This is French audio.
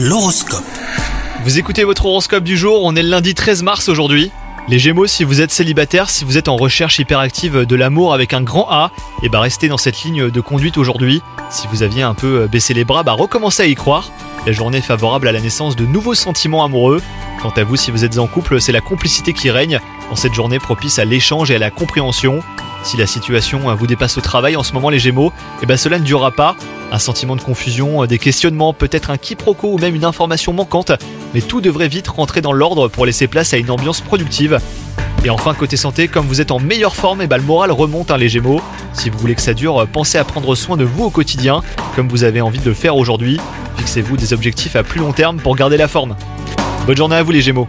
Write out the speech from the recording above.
L'horoscope. Vous écoutez votre horoscope du jour, on est le lundi 13 mars aujourd'hui. Les Gémeaux, si vous êtes célibataire, si vous êtes en recherche hyperactive de l'amour avec un grand A, et bah restez dans cette ligne de conduite aujourd'hui. Si vous aviez un peu baissé les bras, bah recommencez à y croire. La journée est favorable à la naissance de nouveaux sentiments amoureux. Quant à vous, si vous êtes en couple, c'est la complicité qui règne dans cette journée propice à l'échange et à la compréhension. Si la situation vous dépasse au travail en ce moment les Gémeaux, et ben cela ne durera pas. Un sentiment de confusion, des questionnements, peut-être un quiproquo ou même une information manquante, mais tout devrait vite rentrer dans l'ordre pour laisser place à une ambiance productive. Et enfin, côté santé, comme vous êtes en meilleure forme, et ben le moral remonte les Gémeaux. Si vous voulez que ça dure, pensez à prendre soin de vous au quotidien, comme vous avez envie de le faire aujourd'hui. Fixez-vous des objectifs à plus long terme pour garder la forme. Bonne journée à vous les Gémeaux.